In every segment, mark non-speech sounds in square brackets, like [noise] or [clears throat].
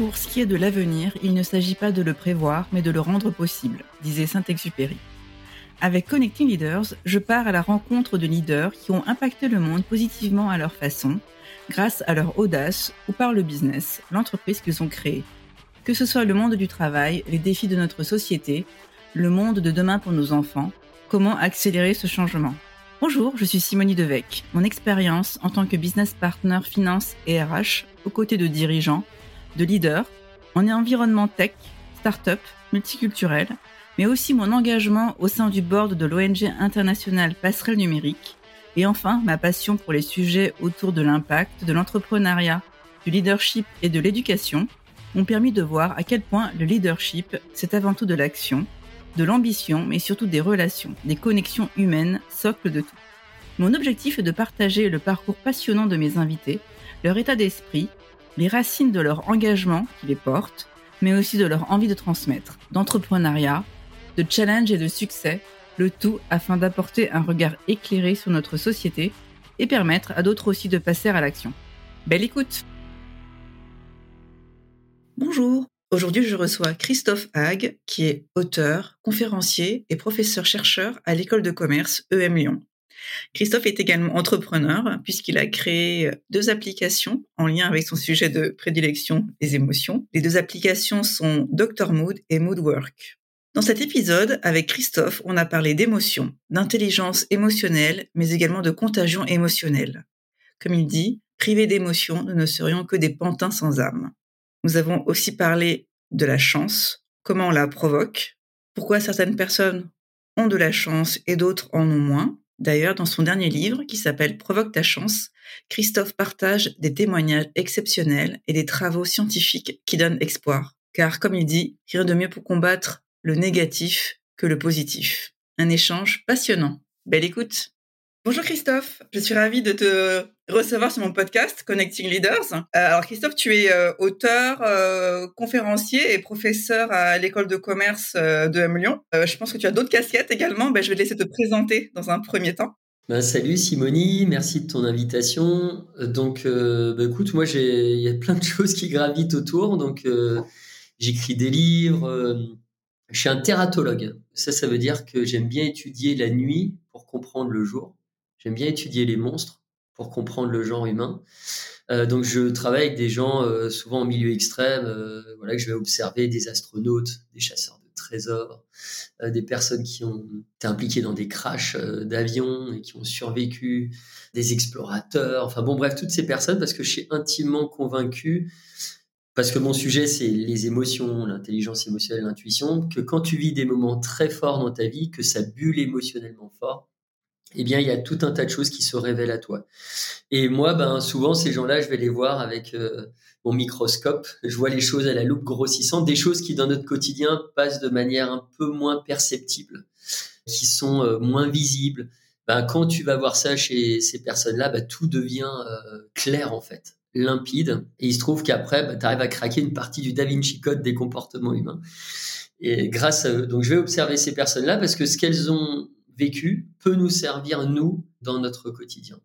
Pour ce qui est de l'avenir, il ne s'agit pas de le prévoir, mais de le rendre possible, disait Saint-Exupéry. Avec Connecting Leaders, je pars à la rencontre de leaders qui ont impacté le monde positivement à leur façon, grâce à leur audace ou par le business, l'entreprise qu'ils ont créée. Que ce soit le monde du travail, les défis de notre société, le monde de demain pour nos enfants, comment accélérer ce changement. Bonjour, je suis Simonie Devec. Mon expérience en tant que business partner finance et RH aux côtés de dirigeants, de leaders, en environnement tech, start-up, multiculturel, mais aussi mon engagement au sein du board de l'ONG internationale Passerelle Numérique, et enfin ma passion pour les sujets autour de l'impact, de l'entrepreneuriat, du leadership et de l'éducation m'ont permis de voir à quel point le leadership, c'est avant tout de l'action, de l'ambition, mais surtout des relations, des connexions humaines, socle de tout. Mon objectif est de partager le parcours passionnant de mes invités, leur état d'esprit, les racines de leur engagement qui les portent, mais aussi de leur envie de transmettre, d'entrepreneuriat, de challenge et de succès, le tout afin d'apporter un regard éclairé sur notre société et permettre à d'autres aussi de passer à l'action. Belle écoute Bonjour, aujourd'hui je reçois Christophe Hague, qui est auteur, conférencier et professeur-chercheur à l'école de commerce EM Lyon. Christophe est également entrepreneur puisqu'il a créé deux applications en lien avec son sujet de prédilection, les émotions. Les deux applications sont Dr Mood et Moodwork. Dans cet épisode, avec Christophe, on a parlé d'émotions, d'intelligence émotionnelle, mais également de contagion émotionnelle. Comme il dit, privés d'émotions, nous ne serions que des pantins sans âme. Nous avons aussi parlé de la chance, comment on la provoque, pourquoi certaines personnes ont de la chance et d'autres en ont moins. D'ailleurs, dans son dernier livre, qui s'appelle Provoque ta chance, Christophe partage des témoignages exceptionnels et des travaux scientifiques qui donnent espoir. Car, comme il dit, rien de mieux pour combattre le négatif que le positif. Un échange passionnant. Belle écoute. Bonjour Christophe, je suis ravie de te recevoir sur mon podcast Connecting Leaders. Euh, alors Christophe, tu es euh, auteur, euh, conférencier et professeur à l'école de commerce de M Lyon. je pense que tu as d'autres casquettes également. Ben, je vais te laisser te présenter dans un premier temps. Ben, salut Simonie, merci de ton invitation. Donc, ben, écoute, moi, il y a plein de [laughs] choses qui gravitent autour. Donc, j'écris des livres, je suis un tératologue. Ça, ça veut dire que j'aime bien étudier la nuit pour comprendre le jour. J'aime bien étudier les monstres pour comprendre le genre humain. Euh, donc, je travaille avec des gens euh, souvent en milieu extrême. Euh, voilà, que je vais observer des astronautes, des chasseurs de trésors, des personnes qui ont été impliquées dans des crashs d'avions et qui ont survécu, des explorateurs. Enfin bon, bref, toutes ces personnes parce que je suis intimement convaincu parce que mon sujet, c'est les émotions, l'intelligence émotionnelle, l'intuition, que quand tu vis des moments très forts dans ta vie, que ça bulle émotionnellement fort, eh bien, il y a tout un tas de choses qui se révèlent à toi. Et moi, ben, souvent, ces gens-là, je vais les voir avec euh, mon microscope. Je vois les choses à la loupe grossissante, des choses qui, dans notre quotidien, passent de manière un peu moins perceptible, qui sont euh, moins visibles. Ben, quand tu vas voir ça chez ces personnes-là, ben, tout devient euh, clair, en fait limpide. Et il se trouve qu'après, bah, tu arrives à craquer une partie du Da Vinci Code des comportements humains. Et grâce à eux. Donc, je vais observer ces personnes-là parce que ce qu'elles ont vécu peut nous servir, nous, dans notre quotidien.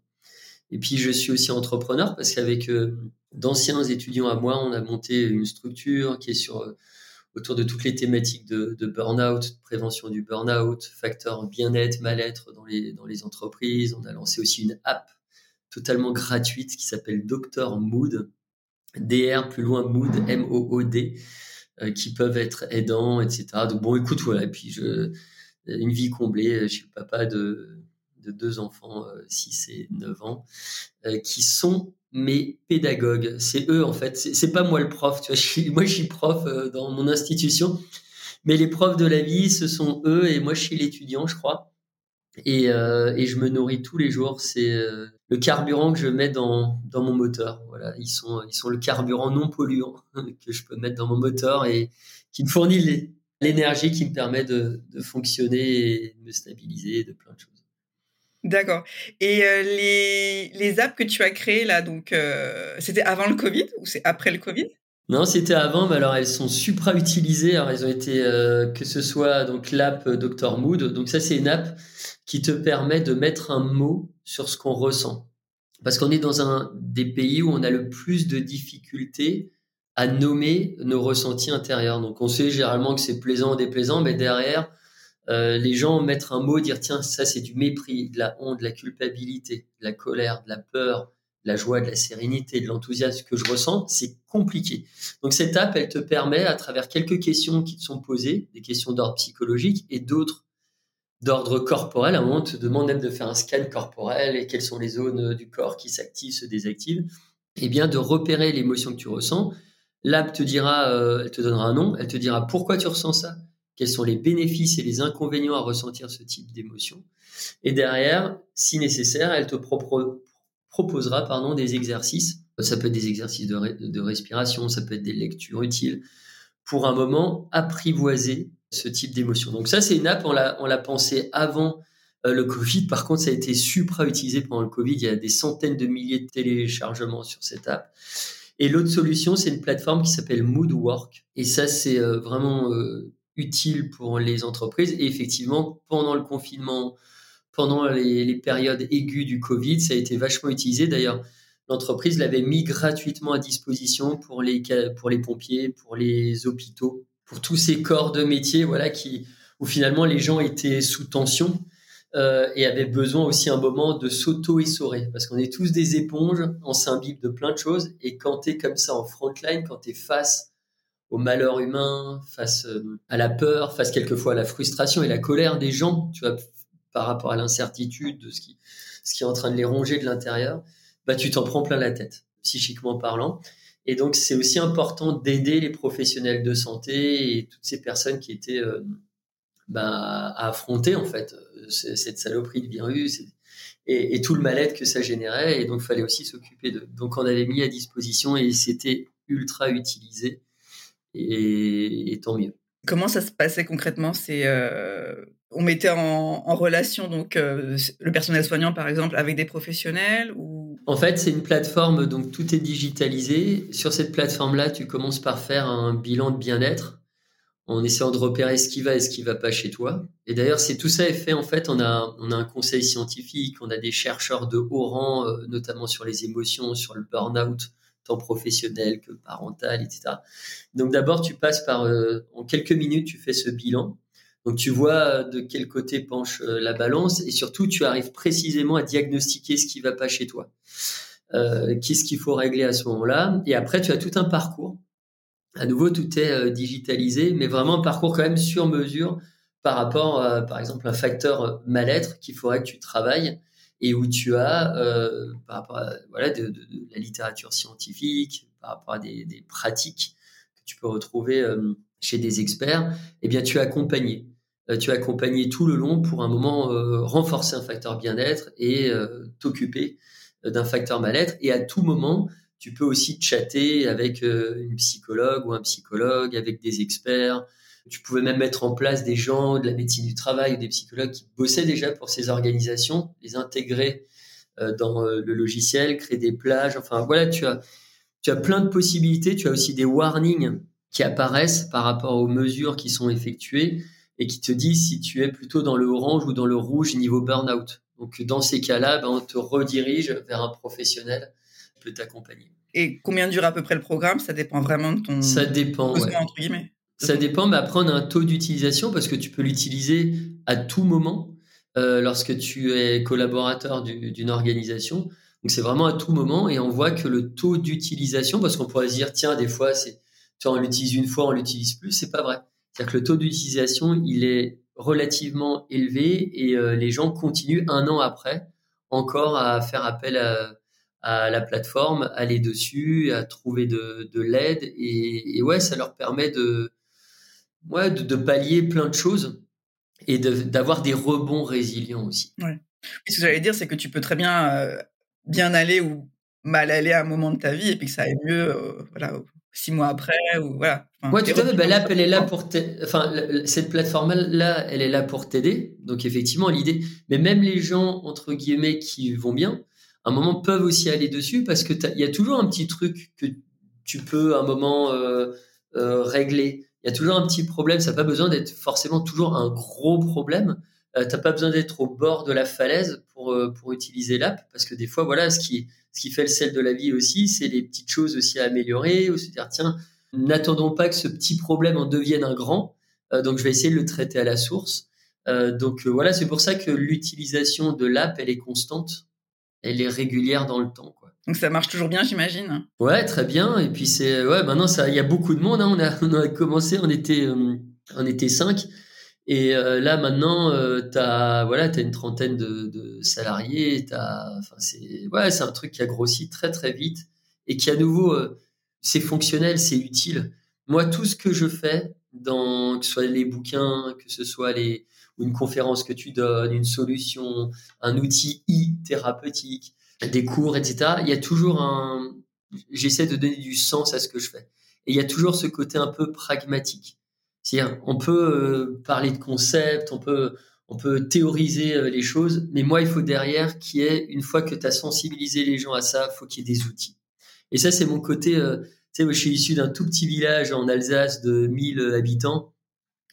Et puis, je suis aussi entrepreneur parce qu'avec euh, d'anciens étudiants à moi, on a monté une structure qui est sur euh, autour de toutes les thématiques de, de burn-out, prévention du burn-out, facteur bien-être, mal-être dans les, dans les entreprises. On a lancé aussi une app totalement gratuite qui s'appelle Dr Mood, DR plus loin Mood, M-O-O-D, euh, qui peuvent être aidants, etc. Donc bon, écoute, voilà, et puis je, une vie comblée, je suis le papa de, de deux enfants, 6 euh, et 9 ans, euh, qui sont mes pédagogues. C'est eux, en fait. C'est pas moi le prof, [laughs] moi, je suis prof dans mon institution, mais les profs de la vie, ce sont eux, et moi, je suis l'étudiant, je crois. Et, je me nourris tous les jours. C'est le carburant que je mets dans, dans mon moteur. Voilà, ils sont, ils sont le carburant non polluant [laughs] que je peux mettre dans mon moteur et qui me fournit l'énergie qui me permet de, de, fonctionner et de me stabiliser, de plein de choses. D'accord. Et euh, les, les apps que tu as créées là, donc euh, c'était avant le Covid ou c'est après le Covid? Non, c'était avant, mais alors elles sont supra utilisées. Alors elles ont été euh, que ce soit donc l'app Dr Mood. Donc ça c'est une app qui te permet de mettre un mot sur ce qu'on ressent. Parce qu'on est dans un des pays où on a le plus de difficultés à nommer nos ressentis intérieurs. Donc on sait généralement que c'est plaisant ou déplaisant, mais derrière, euh, les gens mettre un mot, dire tiens, ça c'est du mépris, de la honte, de la culpabilité, de la colère, de la peur, de la joie, de la sérénité, de l'enthousiasme que je ressens, c'est compliqué. Donc cette app, elle te permet, à travers quelques questions qui te sont posées, des questions d'ordre psychologique et d'autres d'ordre corporel, à un moment, on te demande même de faire un scan corporel et quelles sont les zones du corps qui s'activent, se désactivent, et eh bien de repérer l'émotion que tu ressens. L'app te dira, euh, elle te donnera un nom, elle te dira pourquoi tu ressens ça, quels sont les bénéfices et les inconvénients à ressentir ce type d'émotion. Et derrière, si nécessaire, elle te proposera pardon, des exercices. Ça peut être des exercices de, respiration, ça peut être des lectures utiles pour un moment apprivoiser ce type d'émotion. Donc ça, c'est une app, on l'a, pensé avant euh, le Covid. Par contre, ça a été supra utilisé pendant le Covid. Il y a des centaines de milliers de téléchargements sur cette app. Et l'autre solution, c'est une plateforme qui s'appelle Moodwork. Et ça, c'est euh, vraiment euh, utile pour les entreprises. Et effectivement, pendant le confinement, pendant les, périodes aiguës du Covid, ça a été vachement utilisé. D'ailleurs, l'entreprise l'avait mis gratuitement à disposition pour les, pour les pompiers, pour les hôpitaux, pour tous ces corps de métier, voilà, qui, où finalement les gens étaient sous tension. Euh, et avaient besoin aussi un moment de s'auto-essorer parce qu'on est tous des éponges, on s'imbibe de plein de choses et quand tu comme ça en frontline, quand tu face au malheur humain, face euh, à la peur, face quelquefois à la frustration et la colère des gens, tu vois, par rapport à l'incertitude de ce qui, ce qui est en train de les ronger de l'intérieur, bah, tu t'en prends plein la tête, psychiquement parlant. Et donc, c'est aussi important d'aider les professionnels de santé et toutes ces personnes qui étaient euh, bah, à affronter, en fait, euh, cette saloperie de virus et, et tout le mal-être que ça générait. Et donc, fallait aussi s'occuper de. Donc, on avait mis à disposition et c'était ultra utilisé et, tant mieux. Comment ça se passait concrètement? C'est euh, on mettait en, relation donc euh, le personnel soignant par exemple avec des professionnels ou? En fait, c'est une plateforme donc tout est digitalisé. Sur cette plateforme-là, tu commences par faire un bilan de bien-être en essayant de repérer ce qui va et ce qui va pas chez toi. Et d'ailleurs, c'est tout ça est fait en fait. On a on a un conseil scientifique, on a des chercheurs de haut rang, euh, notamment sur les émotions, sur le burn-out tant professionnel que parental, etc. Donc d'abord, tu passes par, euh, en quelques minutes, tu fais ce bilan. Donc tu vois euh, de quel côté penche euh, la balance et surtout, tu arrives précisément à diagnostiquer ce qui va pas chez toi. Qu'est-ce qu'il faut régler à ce moment-là? Et après, tu as tout un parcours. À nouveau, tout est digitalisé, mais vraiment un parcours quand même sur mesure par rapport, à, par exemple, un facteur mal-être qu'il faudrait que tu travailles et où tu as, euh, par rapport à voilà, de, la littérature scientifique, par rapport à des, pratiques que tu peux retrouver euh, chez des experts, eh bien, tu as accompagné. Euh, tu as accompagné tout le long pour un moment renforcer un facteur bien-être et t'occuper d'un facteur mal-être. Et à tout moment, tu peux aussi chatter avec une psychologue ou un psychologue, avec des experts, tu pouvais même mettre en place des gens de la médecine du travail ou des psychologues qui bossaient déjà pour ces organisations, les intégrer euh, dans euh, le logiciel, créer des plages. Enfin, voilà, tu as, tu as plein de possibilités. Tu as aussi des warnings qui apparaissent par rapport aux mesures qui sont effectuées et qui te disent si tu es plutôt dans le orange ou dans le rouge niveau burn-out. Donc, dans ces cas-là, ben, on te redirige vers un professionnel peut t'accompagner. Et combien dure à peu près le programme? Ça dépend vraiment de ton. Ça dépend. entre guillemets. Ça dépend, mais après, on a un taux d'utilisation parce que tu peux l'utiliser à tout moment euh, lorsque tu es collaborateur d'une organisation. Donc, c'est vraiment à tout moment et on voit que le taux d'utilisation, parce qu'on pourrait se dire, tiens, des fois, c'est, tu on l'utilise une fois, on l'utilise plus, c'est pas vrai. C'est-à-dire que le taux d'utilisation, il est relativement élevé et euh, les gens continuent un an après encore à faire appel à, à la plateforme, aller dessus, à trouver de, de l'aide et, et ouais, ça leur permet de, ouais, de, pallier plein de choses et d'avoir des rebonds résilients aussi. Ouais. ce que j'allais dire, c'est que tu peux très bien euh, bien aller ou mal aller à un moment de ta vie et puis que ça aille mieux euh, voilà, six mois après. Ou, voilà. ouais, tout à fait. Ben, l'app, elle est là pour enfin, cette plateforme-là, elle est là pour t'aider. Donc, effectivement, l'idée, mais même les gens, entre guillemets, qui vont bien, un moment peuvent aussi aller dessus parce que il y a toujours un petit truc que tu peux un moment euh, régler il y a toujours un petit problème. Ça n'a pas besoin d'être forcément toujours un gros problème. Euh, tu n'as pas besoin d'être au bord de la falaise pour, euh, pour utiliser l'app parce que des fois, voilà, ce qui, ce qui fait le sel de la vie aussi, c'est les petites choses aussi à améliorer, ou se dire, tiens, n'attendons pas que ce petit problème en devienne un grand, euh, donc je vais essayer de le traiter à la source. Euh, donc voilà, c'est pour ça que l'utilisation de l'app, elle est constante, elle est régulière dans le temps. Quoi. Donc ça marche toujours bien, j'imagine. Ouais, très bien. Et puis c'est ouais, maintenant ça, il y a beaucoup de monde. Hein. On a [laughs] on a commencé, on était on était cinq. Et euh, là maintenant, euh, t'as voilà, t'as une trentaine de, de salariés. T'as, enfin c'est ouais, c'est un truc qui a grossi très très vite et qui à nouveau, euh, c'est fonctionnel, c'est utile. Moi, tout ce que je fais, dans que ce soit les bouquins, que ce soit les une conférence que tu donnes, une solution, un outil e-thérapeutique, des cours, etc. Il y a toujours un, j'essaie de donner du sens à ce que je fais. Et il y a toujours ce côté un peu pragmatique. C'est-à-dire, on peut euh, parler de concepts, on peut, on peut théoriser euh, les choses, mais moi, il faut derrière qu'il y ait, une fois que tu as sensibilisé les gens à ça, faut qu'il y ait des outils. Et ça, c'est mon côté, euh, tu sais, je suis issu d'un tout petit village en Alsace de 1000 habitants,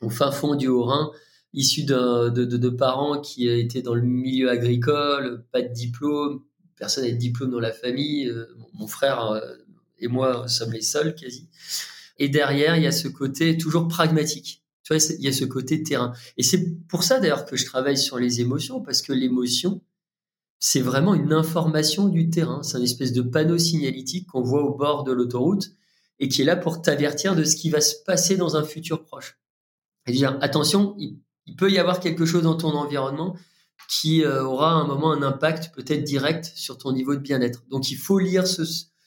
au fin fond du Haut-Rhin, issu de, de, de, parents qui étaient dans le milieu agricole, pas de diplôme, personne n'a de diplôme dans la famille, mon frère et moi sommes les seuls quasi. Et derrière, il y a ce côté toujours pragmatique. Tu vois, il y a ce côté terrain. Et c'est pour ça d'ailleurs que je travaille sur les émotions, parce que l'émotion, c'est vraiment une information du terrain. C'est une espèce de panneau signalétique qu'on voit au bord de l'autoroute et qui est là pour t'avertir de ce qui va se passer dans un futur proche. Et dire, attention, peut y avoir quelque chose dans ton environnement qui euh, aura un moment un impact peut-être direct sur ton niveau de bien-être. Donc il faut lire ce,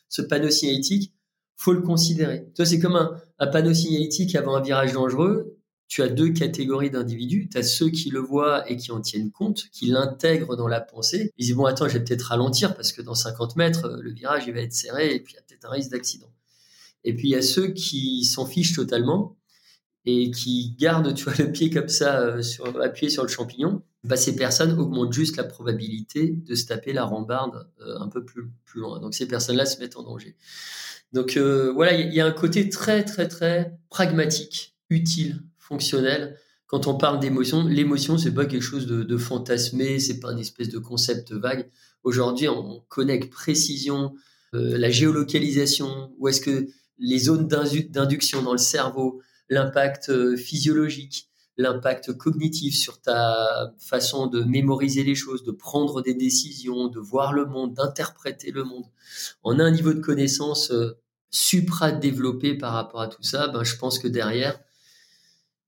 ce panneau signalétique faut le considérer. Toi, c'est comme un, panneau signalétique avant un virage dangereux. Tu as deux catégories d'individus. Tu as ceux qui le voient et qui en tiennent compte, qui l'intègrent dans la pensée. Ils disent, bon, attends, je vais peut-être ralentir parce que dans 50 mètres, le virage, il va être serré et puis il y a peut-être un risque d'accident. Et puis, il y a ceux qui s'en fichent totalement et qui gardent, le pied comme ça, euh, sur, appuyé sur le champignon. Bah, ces personnes augmentent juste la probabilité de se taper la rambarde euh, un peu plus, plus loin. Donc, ces personnes-là se mettent en danger. Donc euh, voilà, il y, a un côté très très très pragmatique, utile, fonctionnel. Quand on parle d'émotion, l'émotion c'est pas quelque chose de, de fantasmé, c'est pas une espèce de concept vague. Aujourd'hui, on connecte précision, la géolocalisation, où est-ce que les zones d'induction dans le cerveau, l'impact euh, physiologique, l'impact cognitif sur ta façon de mémoriser les choses, de prendre des décisions, de voir le monde, d'interpréter le monde. On a un niveau de connaissance supra-développé par rapport à tout ça, ben, je pense que derrière,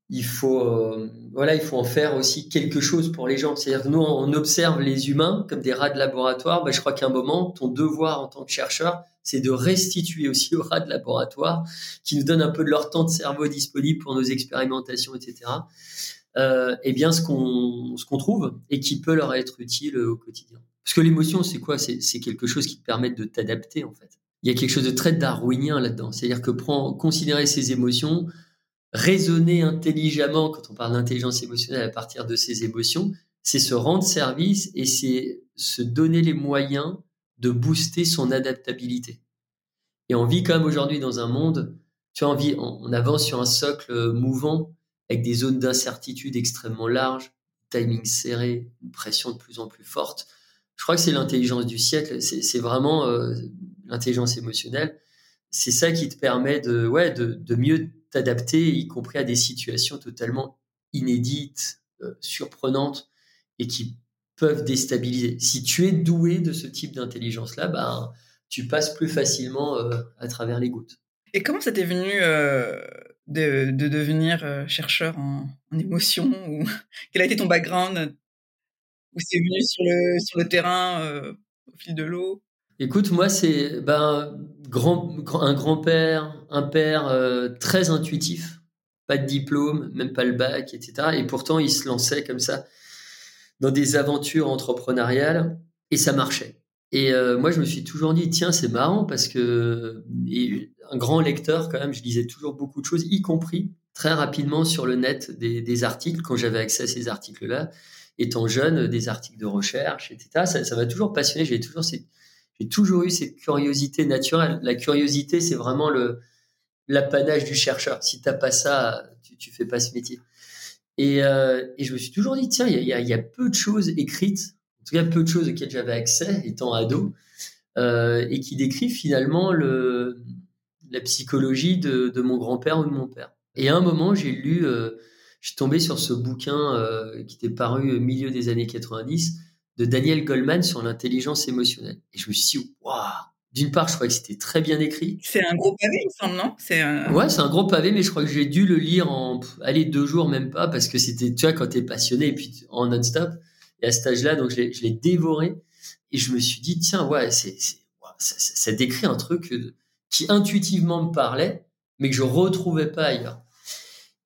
il faut, euh, voilà, il faut en faire aussi quelque chose pour les gens. C'est-à-dire que nous, on observe les humains comme des rats de laboratoire. Ben, je crois qu'à un moment, ton devoir en tant que chercheur, c'est de restituer aussi aux rats de laboratoire qui nous donnent un peu de leur temps de cerveau disponible pour nos expérimentations, etc. Euh, et bien ce qu'on ce qu'on trouve et qui peut leur être utile au quotidien. Parce que l'émotion, c'est quoi? C'est quelque chose qui te permet de t'adapter en fait il y a quelque chose de très darwinien là-dedans. C'est-à-dire que prendre, considérer ses émotions, raisonner intelligemment quand on parle d'intelligence émotionnelle à partir de ses émotions, c'est se rendre service et c'est se donner les moyens de booster son adaptabilité. Et on vit quand même aujourd'hui dans un monde, tu as envie, on, avance sur un socle mouvant avec des zones d'incertitude extrêmement larges, timing serré, une pression de plus en plus forte. Je crois que c'est l'intelligence du siècle. C'est vraiment euh, l'intelligence émotionnelle, c'est ça qui te permet de, ouais, de, mieux t'adapter, y compris à des situations totalement inédites, euh, surprenantes et qui peuvent déstabiliser. Si tu es doué de ce type d'intelligence-là, ben, tu passes plus facilement euh, à travers les gouttes. Et comment ça t'est venu euh, de, devenir chercheur en, en émotion [laughs] Quel a été ton background? Ou c'est venu sur le, sur le terrain au fil de l'eau? Écoute, moi, c'est ben, un grand-père, un père euh, très intuitif, pas de diplôme, même pas le bac, etc. Et pourtant, il se lançait comme ça dans des aventures entrepreneuriales et ça marchait. Et euh, moi, je me suis toujours dit, tiens, c'est marrant parce que un grand lecteur, quand même, je lisais toujours beaucoup de choses, y compris très rapidement sur le net des, articles quand j'avais accès à ces articles-là. Étant jeune, des articles de recherche, etc. Ça m'a toujours passionné. J'ai toujours ces, j'ai toujours eu cette curiosité naturelle. La curiosité, c'est vraiment le l'apanage du chercheur. Si t'as pas ça, tu, tu fais pas ce métier. Et, euh, je me suis toujours dit, tiens, il y a, peu de choses écrites, en tout cas peu de choses auxquelles j'avais accès étant ado, et qui décrit finalement le, la psychologie de, de mon grand-père ou de mon père. Et à un moment, j'ai lu, je suis tombé sur ce bouquin qui était paru au milieu des années 90 de Daniel Goldman sur l'intelligence émotionnelle. Et je me suis dit, waouh, d'une part, je crois que c'était très bien écrit. C'est un gros pavé, il me semble, non? C'est Ouais, c'est un gros pavé, mais je crois que j'ai dû le lire en, allez, deux jours, même pas, parce que c'était, tu vois, quand t'es passionné, et puis en non-stop, et à cet âge-là, donc je l'ai dévoré, et je me suis dit, tiens, ouais, c'est, ça, ça, décrit un truc qui intuitivement me parlait, mais que je retrouvais pas ailleurs.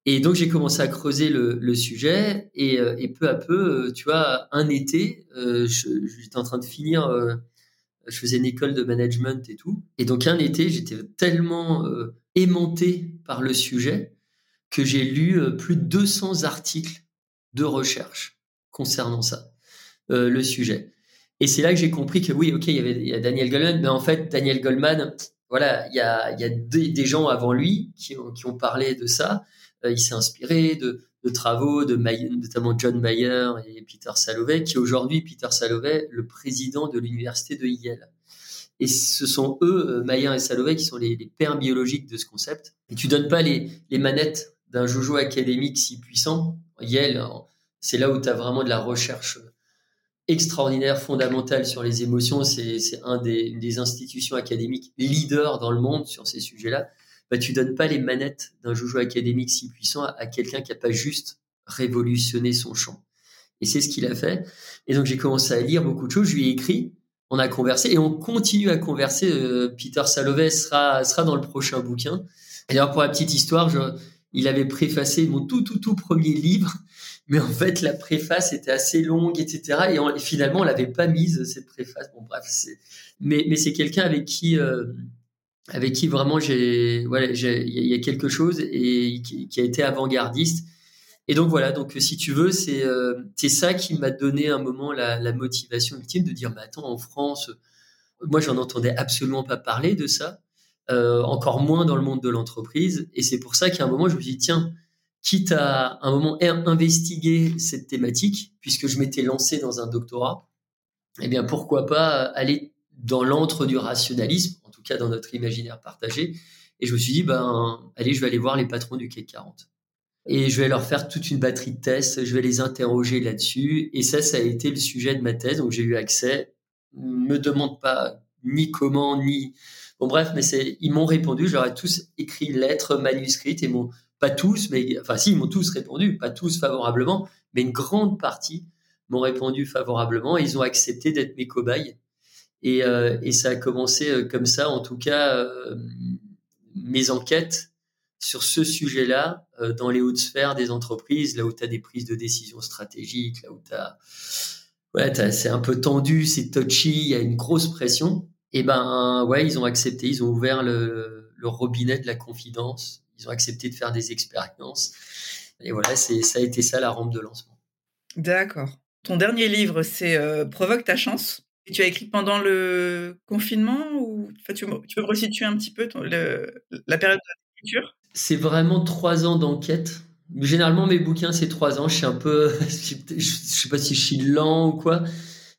Et donc j'ai commencé à creuser le, sujet et, euh, et, peu à peu, euh, tu vois, un été, euh, j'étais en train de finir, je faisais une école de management et tout, et donc un été, j'étais tellement aimanté par le sujet que j'ai lu plus de 200 articles de recherche concernant ça, le sujet. Et c'est là que j'ai compris que oui, ok, il y avait a Daniel Goldman, mais en fait Daniel Goldman, voilà, il y a, il y a des, des gens avant lui qui ont, qui ont parlé de ça. Euh, il s'est inspiré de, travaux de notamment John Mayer et Peter Salovey, qui aujourd'hui, Peter Salovey, le président de l'université de Yale. Et ce sont eux, euh, Mayer et Salovey, qui sont les, pères biologiques de ce concept. Et tu donnes pas les, manettes d'un jojo académique si puissant. Yale, c'est là où tu as vraiment de la recherche extraordinaire, fondamentale sur les émotions. C'est un des, une des institutions académiques leaders dans le monde sur ces sujets-là bah, tu donnes pas les manettes d'un joujou académique si puissant à, quelqu'un qui a pas juste révolutionné son champ. Et c'est ce qu'il a fait. Et donc j'ai commencé à lire beaucoup de choses. Je lui ai écrit, on a conversé et on continue à converser. Euh, Peter Salovey sera sera dans le prochain bouquin. Alors pour la petite histoire, je, il avait préfacé mon tout tout tout premier livre, mais en fait la préface était assez longue, etc. Et, finalement on l'avait pas mise cette préface. Bon bref, c'est mais mais c'est quelqu'un avec qui euh, avec qui vraiment j'ai voilà il y, a quelque chose et qui, a été avant-gardiste. Et donc voilà donc si tu veux c'est euh, ça qui m'a donné un moment la, motivation ultime de dire mais attends en France moi j'en entendais absolument pas parler de ça euh, encore moins dans le monde de l'entreprise. Et c'est pour ça qu'à un moment je me suis dit tiens quitte à un moment investiguer cette thématique puisque je m'étais lancé dans un doctorat eh bien pourquoi pas aller dans l'antre du rationalisme tout cas dans notre imaginaire partagé. Et je me suis dit, ben, allez, je vais aller voir les patrons du CAC 40. Et je vais leur faire toute une batterie de tests, je vais les interroger là-dessus. Et ça, ça a été le sujet de ma thèse, donc j'ai eu accès. Me demande pas ni comment, ni... Bon bref, mais c'est, ils m'ont répondu, je leur ai tous écrit lettres manuscrites et m'ont, pas tous, mais, enfin si, ils m'ont tous répondu, pas tous favorablement, mais une grande partie m'ont répondu favorablement et ils ont accepté d'être mes cobayes. Et, euh, et, ça a commencé euh, comme ça, en tout cas, euh, mes enquêtes sur ce sujet-là, dans les hautes sphères des entreprises, là où tu as des prises de décision stratégiques, là où tu as... Ouais, c'est un peu tendu, c'est touchy, il y a une grosse pression. Et ben, ouais, ils ont accepté, ils ont ouvert le, le robinet de la confidence, ils ont accepté de faire des expériences. Et voilà, ça a été ça la rampe de lancement. D'accord. Ton dernier livre, c'est Provoque ta chance tu as écrit pendant le confinement ou tu, peux resituer un petit peu la période d'écriture C'est vraiment trois ans d'enquête. Généralement, mes bouquins, c'est trois ans. Je suis un peu, [laughs] je sais pas si je suis lent ou quoi,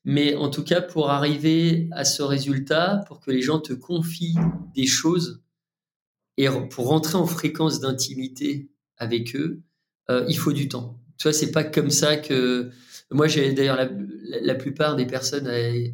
mais en tout cas, pour arriver à ce résultat, pour que les gens te confient des choses et pour rentrer en fréquence d'intimité avec eux, euh, il faut du temps. Tu vois, c'est pas comme ça que moi, j'ai d'ailleurs la, plupart des personnes euh,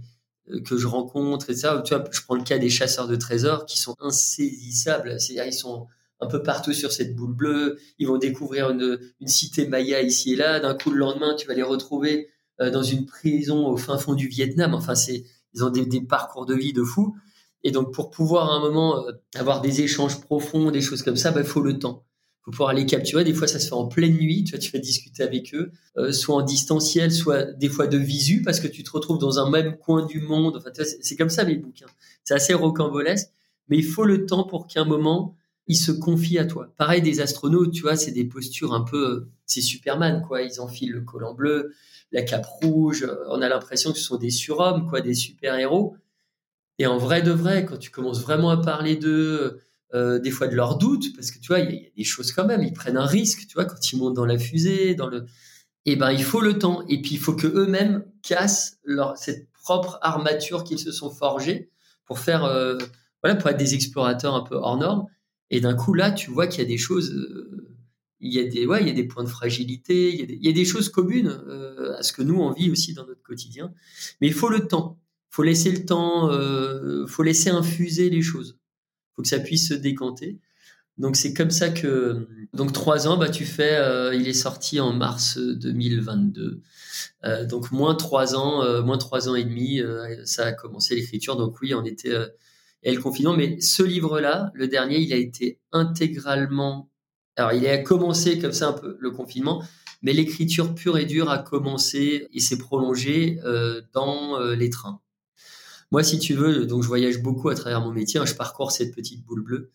que je rencontre et ça, tu vois, je prends le cas des chasseurs de trésors qui sont insaisissables. C'est-à-dire, ils sont un peu partout sur cette boule bleue. Ils vont découvrir une, cité maya ici et là. D'un coup, le lendemain, tu vas les retrouver euh, dans une prison au fin fond du Vietnam. Enfin, c'est, ils ont des, parcours de vie de fou. Et donc, pour pouvoir à un moment euh, avoir des échanges profonds, des choses comme ça, il bah, faut le temps faut pouvoir les capturer. Des fois, ça se fait en pleine nuit. Tu vois, tu vas discuter avec eux, euh, soit en distanciel, soit des fois de visu, parce que tu te retrouves dans un même coin du monde. Enfin, c'est comme ça mes bouquins. C'est assez rocambolesque, mais il faut le temps pour qu'un moment ils se confient à toi. Pareil des astronautes, tu vois, c'est des postures un peu, c'est Superman quoi. Ils enfilent le collant bleu, la cape rouge. On a l'impression que ce sont des surhommes, quoi, des super héros. Et en vrai de vrai, quand tu commences vraiment à parler d'eux euh, des fois de leurs doutes, parce que tu vois, il y, a des choses quand même, ils prennent un risque, tu vois, quand ils montent dans la fusée, dans le, eh ben il faut le temps, et puis il faut que eux-mêmes cassent leur cette propre armature qu'ils se sont forgés pour faire, voilà, pour être des explorateurs un peu hors normes. Et d'un coup, là, tu vois qu'il y a des choses, il y a des, ouais, il y a des points de fragilité, il y a des, y a des choses communes à ce que nous on vit aussi dans notre quotidien. Mais il faut le temps, faut laisser le temps, euh, faut laisser infuser les choses, faut que ça puisse se décanter. Donc c'est comme ça que donc trois ans bah tu fais euh, il est sorti en mars 2022 euh, donc moins trois ans euh, moins trois ans et demi euh, ça a commencé l'écriture. Donc oui on était et le confinement. Mais ce livre là le dernier il a été intégralement alors il a commencé comme ça un peu le confinement mais l'écriture pure et dure a commencé et s'est prolongée dans les trains moi si tu veux donc je voyage beaucoup à travers mon métier hein, je parcours cette petite boule bleue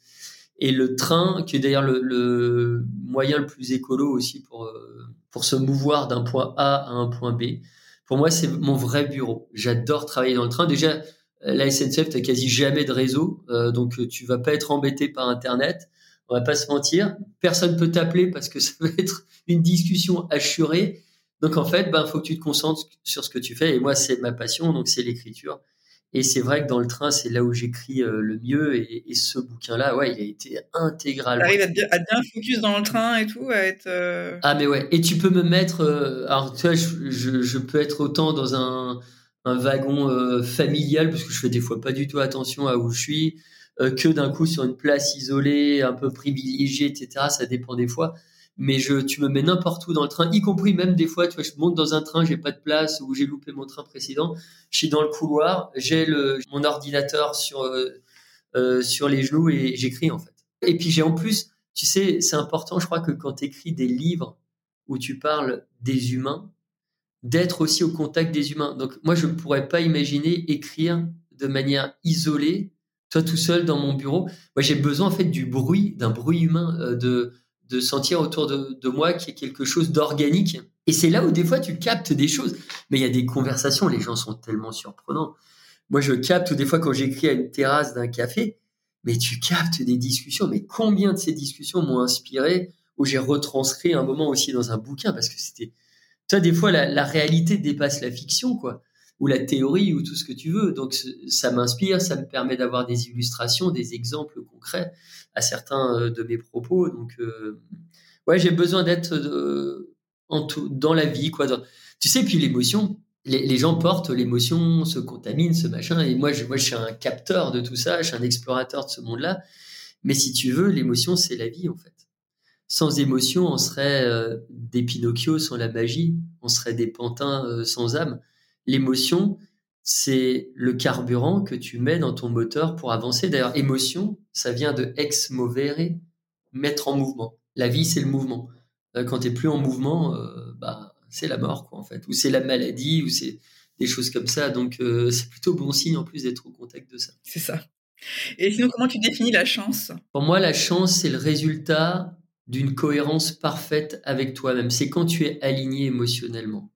et le train, qui est d'ailleurs le, le, moyen le plus écolo aussi pour, euh, pour se mouvoir d'un point A à un point B, pour moi, c'est mon vrai bureau. J'adore travailler dans le train. Déjà, la SNCF, tu quasi jamais de réseau, euh, donc tu vas pas être embêté par Internet. On va pas se mentir. Personne peut t'appeler parce que [laughs] ça va être une discussion assurée. Donc en fait, ben faut que tu te concentres sur ce que tu fais. Et moi, c'est ma passion, donc c'est l'écriture. Et c'est vrai que dans le train, c'est là où j'écris euh, le mieux. Et, et ce bouquin-là, ouais, il a été intégral. T'arrives à, à, bien focus dans le train et tout, à être. Euh... Ah mais ouais. Et tu peux me mettre. Euh, alors tu vois, je, je, je, peux être autant dans un, un wagon euh, familial parce que je fais des fois pas du tout attention à où je suis, euh, que d'un coup sur une place isolée, un peu privilégiée, etc. Ça dépend des fois mais je, tu me mets n'importe où dans le train, y compris même des fois, tu vois, je monte dans un train, j'ai pas de place ou j'ai loupé mon train précédent, je suis dans le couloir, j'ai le, mon ordinateur sur, euh, euh sur les genoux et j'écris en fait. Et puis j'ai en plus, tu sais, c'est important, je crois que quand tu écris des livres où tu parles des humains, d'être aussi au contact des humains. Donc moi, je ne pourrais pas imaginer écrire de manière isolée, toi tout seul dans mon bureau. Moi, j'ai besoin en fait du bruit, d'un bruit humain, euh, de de sentir autour de, moi qu'il y a quelque chose d'organique. Et c'est là où des fois tu captes des choses. Mais il y a des conversations, les gens sont tellement surprenants. Moi, je capte ou des fois quand j'écris à une terrasse d'un café, mais tu captes des discussions. Mais combien de ces discussions m'ont inspiré où j'ai retranscrit un moment aussi dans un bouquin parce que c'était, tu des fois la, la réalité dépasse la fiction, quoi ou la théorie ou tout ce que tu veux. Donc ça m'inspire, ça me permet d'avoir des illustrations, des exemples concrets à certains euh, de mes propos. Donc euh, ouais, j'ai besoin d'être euh, dans la vie quoi. Tu sais, puis l'émotion, les, gens portent l'émotion, se contaminent, ce machin. Et moi, je, moi, je suis un capteur de tout ça, je suis un explorateur de ce monde-là. Mais si tu veux, l'émotion, c'est la vie en fait. Sans émotion, on serait euh, des Pinocchio sans la magie, on serait des pantins sans âme. L'émotion, c'est le carburant que tu mets dans ton moteur pour avancer. D'ailleurs, émotion, ça vient de ex movere, mettre en mouvement. La vie, c'est le mouvement. Euh, quand tu n'es plus en mouvement, euh, bah, c'est la mort, quoi, en fait. Ou c'est la maladie, ou c'est des choses comme ça. Donc, euh, c'est plutôt bon signe, en plus, d'être au contact de ça. C'est ça. Et sinon, comment tu définis la chance? Pour moi, la chance, c'est le résultat d'une cohérence parfaite avec toi-même. C'est quand tu es aligné émotionnellement.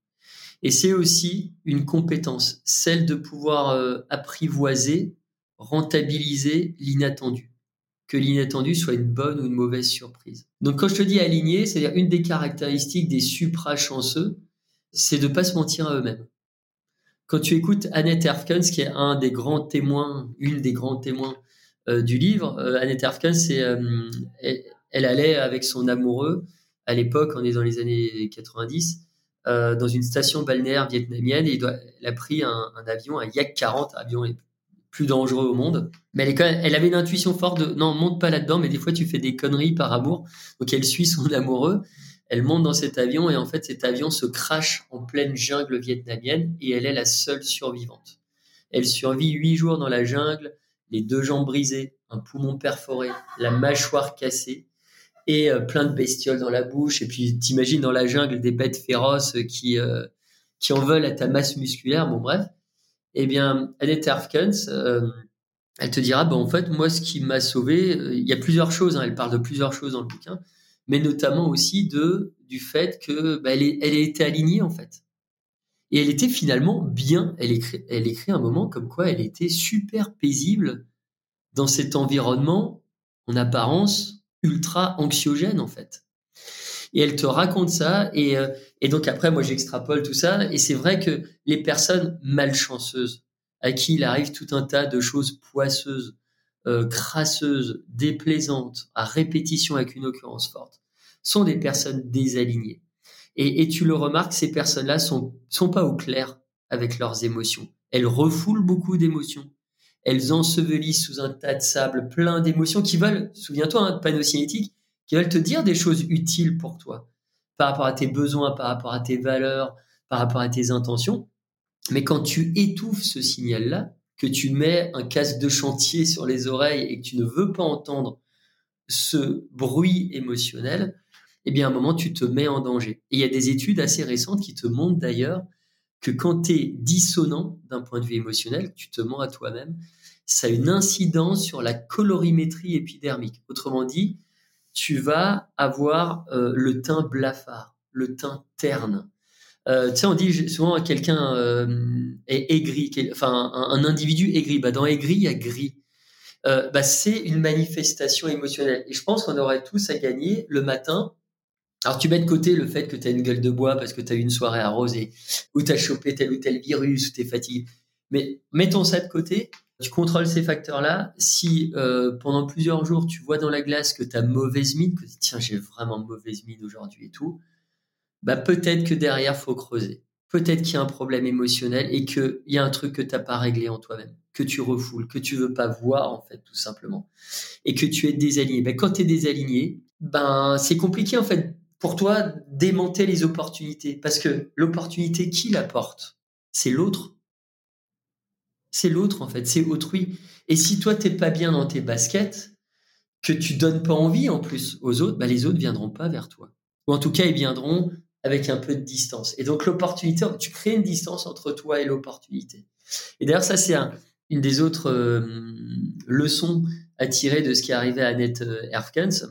Et c'est aussi une compétence, celle de pouvoir euh, apprivoiser, rentabiliser l'inattendu. Que l'inattendu soit une bonne ou une mauvaise surprise. Donc quand je te dis aligné, c'est-à-dire une des caractéristiques des supra-chanceux, c'est de pas se mentir à eux-mêmes. Quand tu écoutes Annette Erfkens, qui est un des grands témoins, une des grands témoins euh, du livre, euh, Annette Erfkens, elle, elle, allait avec son amoureux, à l'époque, on est dans les années 90, euh, dans une station balnéaire vietnamienne et il elle a pris un, avion, un Yak 40, avion les plus dangereux au monde. Mais elle, elle avait une intuition forte de non, monte pas là-dedans, mais des fois tu fais des conneries par amour. Donc elle suit son [laughs] amoureux, elle monte dans cet avion et en fait cet avion se crache en pleine jungle vietnamienne et elle est la seule survivante. Elle survit huit jours dans la jungle, les deux jambes brisées, un poumon perforé, la mâchoire cassée et euh, plein de bestioles dans la bouche. Et puis, t'imagines dans la jungle des bêtes féroces qui, euh, qui en veulent à ta masse musculaire. Bon, bref. Eh bien, Annette Erfkens, euh, elle te dira, bon, en fait, moi, ce qui m'a sauvé, il y a plusieurs choses. Hein, elle parle de plusieurs choses dans le bouquin, mais notamment aussi de du fait que bah, elle, est, elle était alignée en fait. Et elle était finalement bien. Elle écrit, elle écrit un moment comme quoi elle était super paisible dans cet environnement en apparence ultra anxiogène en fait. Et elle te raconte ça et, euh, et donc après moi j'extrapole tout ça et c'est vrai que les personnes malchanceuses à qui il arrive tout un tas de choses poisseuses, euh, crasseuses, déplaisantes, à répétition avec une occurrence forte, sont des personnes désalignées. Et, et tu le remarques, ces personnes-là sont, sont pas au clair avec leurs émotions. Elles refoulent beaucoup d'émotions. Elles ensevelissent sous un tas de sable plein d'émotions qui veulent, souviens-toi, un hein, panneau cinétique, qui veulent te dire des choses utiles pour toi, par rapport à tes besoins, par rapport à tes valeurs, par rapport à tes intentions. Mais quand tu étouffes ce signal-là, que tu mets un casque de chantier sur les oreilles et que tu ne veux pas entendre ce bruit émotionnel, eh bien, à un moment, tu te mets en danger. Et il y a des études assez récentes qui te montrent d'ailleurs que quand tu es dissonant d'un point de vue émotionnel, tu te mens à toi-même, ça a une incidence sur la colorimétrie épidermique. Autrement dit, tu vas avoir euh, le teint blafard, le teint terne. Euh, tu sais, on dit souvent quelqu'un euh, est aigri, enfin un, individu aigri. Bah, dans aigri, il y a gris. bah, c'est une manifestation émotionnelle. Et je pense qu'on aurait tous à gagner le matin. Alors tu mets de côté le fait que tu as une gueule de bois parce que tu as eu une soirée arrosée, ou tu as chopé tel ou tel virus, ou tu es fatigué. Mais mettons ça de côté tu contrôles ces facteurs-là. Si euh, pendant plusieurs jours, tu vois dans la glace que tu as mauvaise mine, que tiens, j'ai vraiment mauvaise mine aujourd'hui et tout, bah peut-être que derrière, faut creuser. Peut-être qu'il y a un problème émotionnel et qu'il y a un truc que tu n'as pas réglé en toi-même, que tu refoules, que tu veux pas voir, en fait, tout simplement. Et que tu es désaligné. Ben, quand tu es désaligné, ben, c'est compliqué, en fait, pour toi, démonter les opportunités. Parce que l'opportunité, qui la porte C'est l'autre c'est l'autre, en fait, c'est autrui. Et si toi, t'es pas bien dans tes baskets, que tu donnes pas envie en plus aux autres, bah, les autres viendront pas vers toi. Ou en tout cas, ils viendront avec un peu de distance. Et donc, l'opportunité, tu crées une distance entre toi et l'opportunité. Et d'ailleurs, ça, c'est une des autres euh, leçons à tirer de ce qui est arrivé à Annette euh, Erfkens,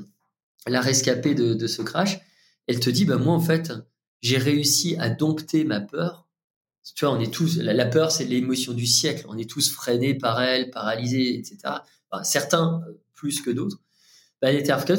la rescapée de, de ce crash. Elle te dit, bah, moi, en fait, j'ai réussi à dompter ma peur tu vois, on est tous, la, peur, c'est l'émotion du siècle. On est tous freinés par elle, paralysés, etc. certains euh, plus que d'autres. Bah,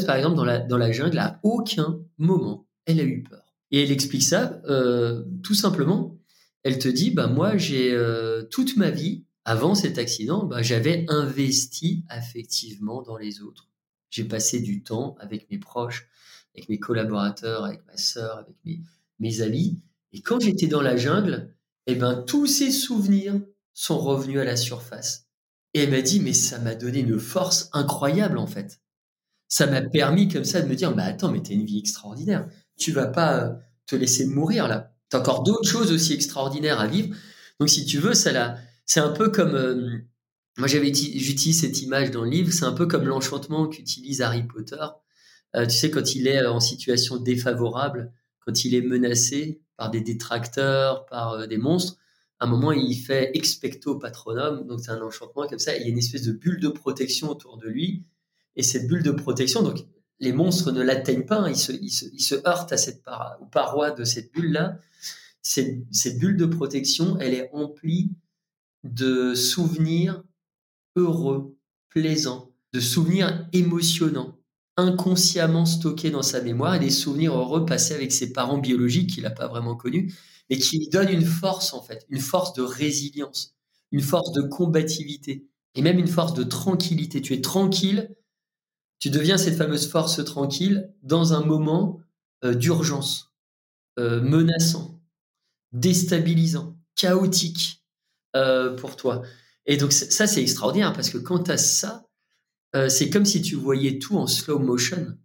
par exemple, dans la, jungle, à aucun moment, elle a eu peur. Et elle explique ça euh, tout simplement. Elle te dit, bah, moi, j'ai euh, toute ma vie, avant cet accident, bah, j'avais investi affectivement dans les autres. J'ai passé du temps avec mes proches, avec mes collaborateurs, avec ma sœur, avec mes amis. Et quand j'étais dans la jungle, eh ben, tous ces souvenirs sont revenus à la surface. Et elle m'a dit, mais ça m'a donné une force incroyable, en fait. Ça m'a permis comme ça de me dire, bah attends, mais t'as une vie extraordinaire. Tu vas pas euh, te laisser mourir, là. T'as encore d'autres choses aussi extraordinaires à vivre. Donc, si tu veux, ça là, c'est un peu comme, euh, moi, j'avais, j'utilise cette image dans le livre, c'est un peu comme l'enchantement qu'utilise Harry Potter. Euh, tu sais, quand il est en situation défavorable, quand il est menacé, par des détracteurs, par euh, des monstres. À un moment, il fait expecto patronum, donc c'est un enchantement comme ça. Il y a une espèce de bulle de protection autour de lui. Et cette bulle de protection, donc les monstres ne l'atteignent pas, hein. ils, se, heurtent à cette par, aux parois de cette bulle-là. Cette, cette bulle de protection, elle est remplie de souvenirs heureux, plaisants, de souvenirs émotionnants inconsciemment stocké dans sa mémoire et des souvenirs heureux passés avec ses parents biologiques qu'il n'a pas vraiment connus, mais qui lui donnent une force en fait, une force de résilience, une force de combativité et même une force de tranquillité. Tu es tranquille, tu deviens cette fameuse force tranquille dans un moment euh, d'urgence, euh, menaçant, déstabilisant, chaotique euh, pour toi. Et donc ça, c'est extraordinaire parce que quand tu as ça, euh, c'est comme si tu voyais tout en slow motion.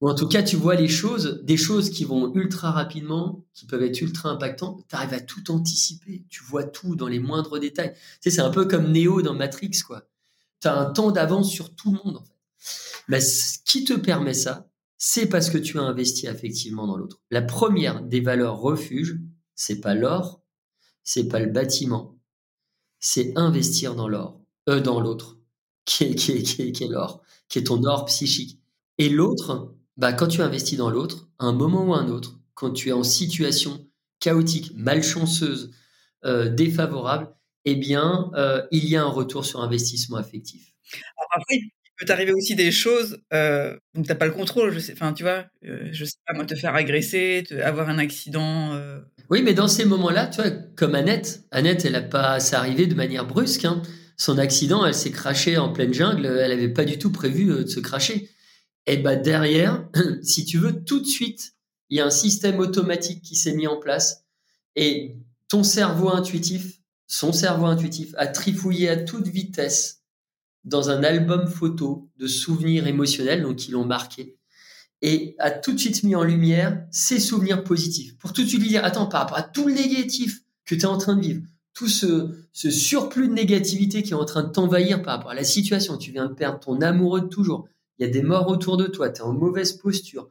Ou en tout cas, tu vois les choses, des choses qui vont ultra rapidement, qui peuvent être ultra impactantes. Tu arrives à tout anticiper. Tu vois tout dans les moindres détails. Tu sais, c'est un peu comme Neo dans Matrix, quoi. Tu as un temps d'avance sur tout le monde, en fait. Mais ce qui te permet ça, c'est parce que tu as investi effectivement dans l'autre. La première des valeurs refuge, c'est pas l'or, c'est pas le bâtiment, c'est investir dans l'or, euh, dans l'autre qui est, qui est, qui est, l'or, qui est ton or psychique. Et l'autre, bah, quand tu investis dans l'autre, à un moment ou un autre, quand tu es en situation chaotique, malchanceuse, euh, défavorable, eh bien, euh, il y a un retour sur investissement affectif. après, il peut t'arriver aussi des choses euh, tu n'as pas le contrôle. Je sais, enfin, tu vois, euh, je sais pas, moi, te faire agresser, avoir un accident Oui, mais dans ces moments-là, tu vois, comme Annette, Annette, elle a pas, ça arrivé de manière brusque. Hein. Son accident, elle s'est crachée en pleine jungle. Elle n'avait pas du tout prévu euh, de se cracher. Et bah derrière, [clears throat] si tu veux, tout de suite, il y a un système automatique qui s'est mis en place et ton cerveau intuitif, son cerveau intuitif a trifouillé à toute vitesse dans un album photo de souvenirs émotionnels, donc qui l'ont marqué et a tout de suite mis en lumière ses souvenirs positifs. Pour tout de suite lui dire, attends, par rapport à tout le négatif que tu es en train de vivre, tout ce, ce surplus de négativité qui est en train de t'envahir par rapport à la situation, tu viens de perdre ton amoureux de toujours, il y a des morts autour de toi, tu es en mauvaise posture,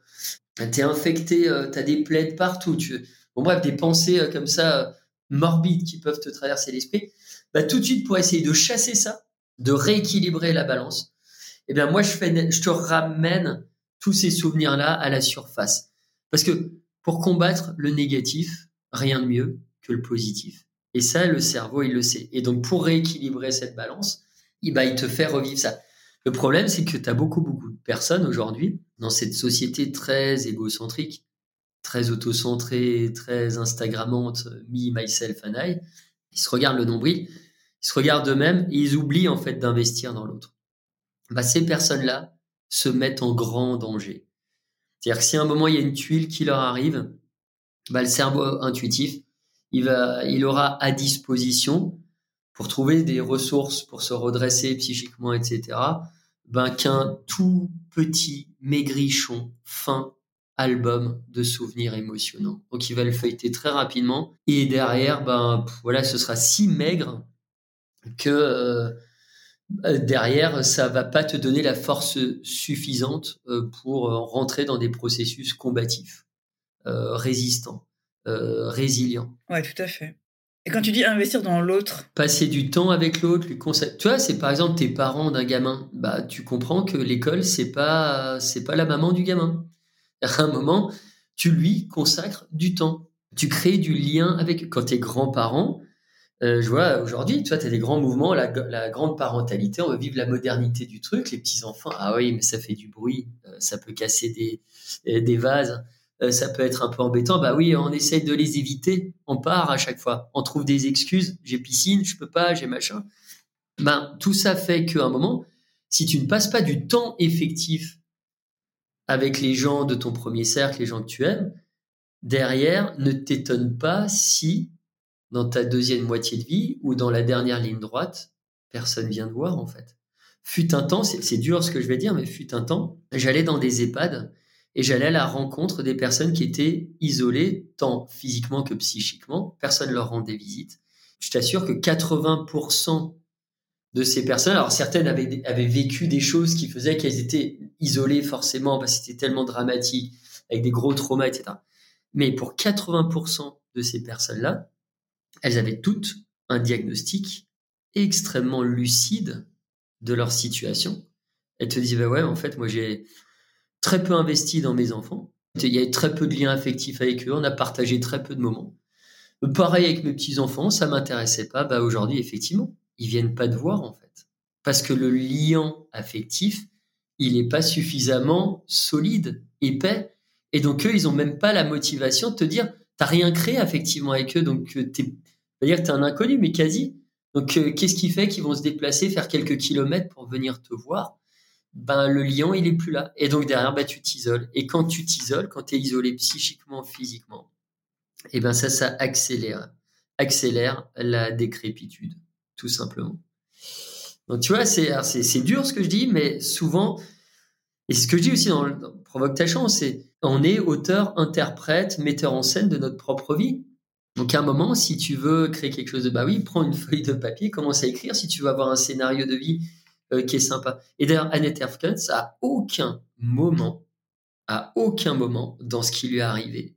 tu es infecté, euh, tu as des plaies partout, tu... bon bref, des pensées euh, comme ça euh, morbides qui peuvent te traverser l'esprit, bah, tout de suite pour essayer de chasser ça, de rééquilibrer la balance, eh bien moi je, fais, je te ramène tous ces souvenirs-là à la surface. Parce que pour combattre le négatif, rien de mieux que le positif. Et ça, le cerveau, il le sait. Et donc, pour rééquilibrer cette balance, il, bah, il te fait revivre ça. Le problème, c'est que tu as beaucoup, beaucoup de personnes aujourd'hui dans cette société très égocentrique, très autocentrée, très Instagrammante, me, myself and I. Ils se regardent le nombril, ils se regardent eux-mêmes et ils oublient en fait d'investir dans l'autre. Bah, ces personnes-là, se mettent en grand danger. C'est-à-dire que si à un moment il y a une tuile qui leur arrive, bah, le cerveau intuitif, il, aura à disposition pour trouver des ressources pour se redresser psychiquement, etc. Ben, qu'un tout petit maigrichon fin album de souvenirs émotionnants. Donc il va le feuilleter très rapidement et derrière, ben voilà, ce sera si maigre que euh, euh, derrière, ça va pas te donner la force suffisante euh, pour euh, rentrer dans des processus combatifs, résistants, résilients. Ouais, tout à fait. Et quand tu dis investir dans l'autre Passer du temps avec l'autre, lui conseiller. Tu vois, c'est par exemple tes parents d'un gamin. Bah, tu comprends que l'école, c'est pas, c'est pas la maman du gamin. À un moment, tu lui consacres du temps. Tu crées du lien avec. Quand tes grands-parents, euh, je vois aujourd'hui, tu vois, as des grands mouvements, la, grande parentalité, on veut vivre la modernité du truc, les petits-enfants, ah oui, mais ça fait du bruit, euh, ça peut casser des, euh, des vases, ça peut être un peu embêtant, bah oui, on essaye de les éviter, on part à chaque fois, on trouve des excuses, j'ai piscine, je peux pas, j'ai machin. Ben, tout ça fait qu'à un moment, si tu ne passes pas du temps effectif avec les gens de ton premier cercle, les gens que tu aimes, derrière, ne t'étonne pas si dans ta deuxième moitié de vie ou dans la dernière ligne droite, personne vient de voir en fait. Fut un temps, c'est dur ce que je vais dire, mais fut un temps, j'allais dans des EHPAD et j'allais à la rencontre des personnes qui étaient isolées, tant physiquement que psychiquement. Personne leur rendait visite. Je t'assure que 80% de ces personnes, alors certaines avaient, avaient vécu des choses qui faisaient qu'elles étaient isolées forcément parce que c'était tellement dramatique, avec des gros traumas, etc. Mais pour 80% de ces personnes-là, elles avaient toutes un diagnostic extrêmement lucide de leur situation. Elles te disaient, bah ouais, en fait, moi j'ai très peu investi dans mes enfants. Il y a très peu de liens affectifs avec eux. On a partagé très peu de moments. Pareil avec mes petits-enfants, ça m'intéressait pas. Bah aujourd'hui, effectivement, ils viennent pas te voir, en fait. Parce que le lien affectif, il n'est pas suffisamment solide, épais. Et donc, eux, ils ont même pas la motivation de te dire, t'as rien créé effectivement avec eux, donc euh, t'es c'est-à-dire que tu es un inconnu, mais quasi. Donc, euh, qu'est-ce qui fait qu'ils vont se déplacer, faire quelques kilomètres pour venir te voir? Ben, le lien, il est plus là. Et donc, derrière, ben, tu t'isoles. Et quand tu t'isoles, quand tu es isolé psychiquement, physiquement, et eh ben ça, ça accélère, accélère la décrépitude, tout simplement. Donc, tu vois, c'est, c'est, dur ce que je dis, mais souvent, et ce que je dis aussi dans, dans Provoque ta chance, c'est on est auteur, interprète, metteur en scène de notre propre vie. Donc à un moment, si tu veux créer quelque chose de bah oui, prends une feuille de papier, commence à écrire si tu veux avoir un scénario de vie euh, qui est sympa. Et d'ailleurs, Annette Erfkens, à aucun moment, à aucun moment dans ce qui lui est arrivé,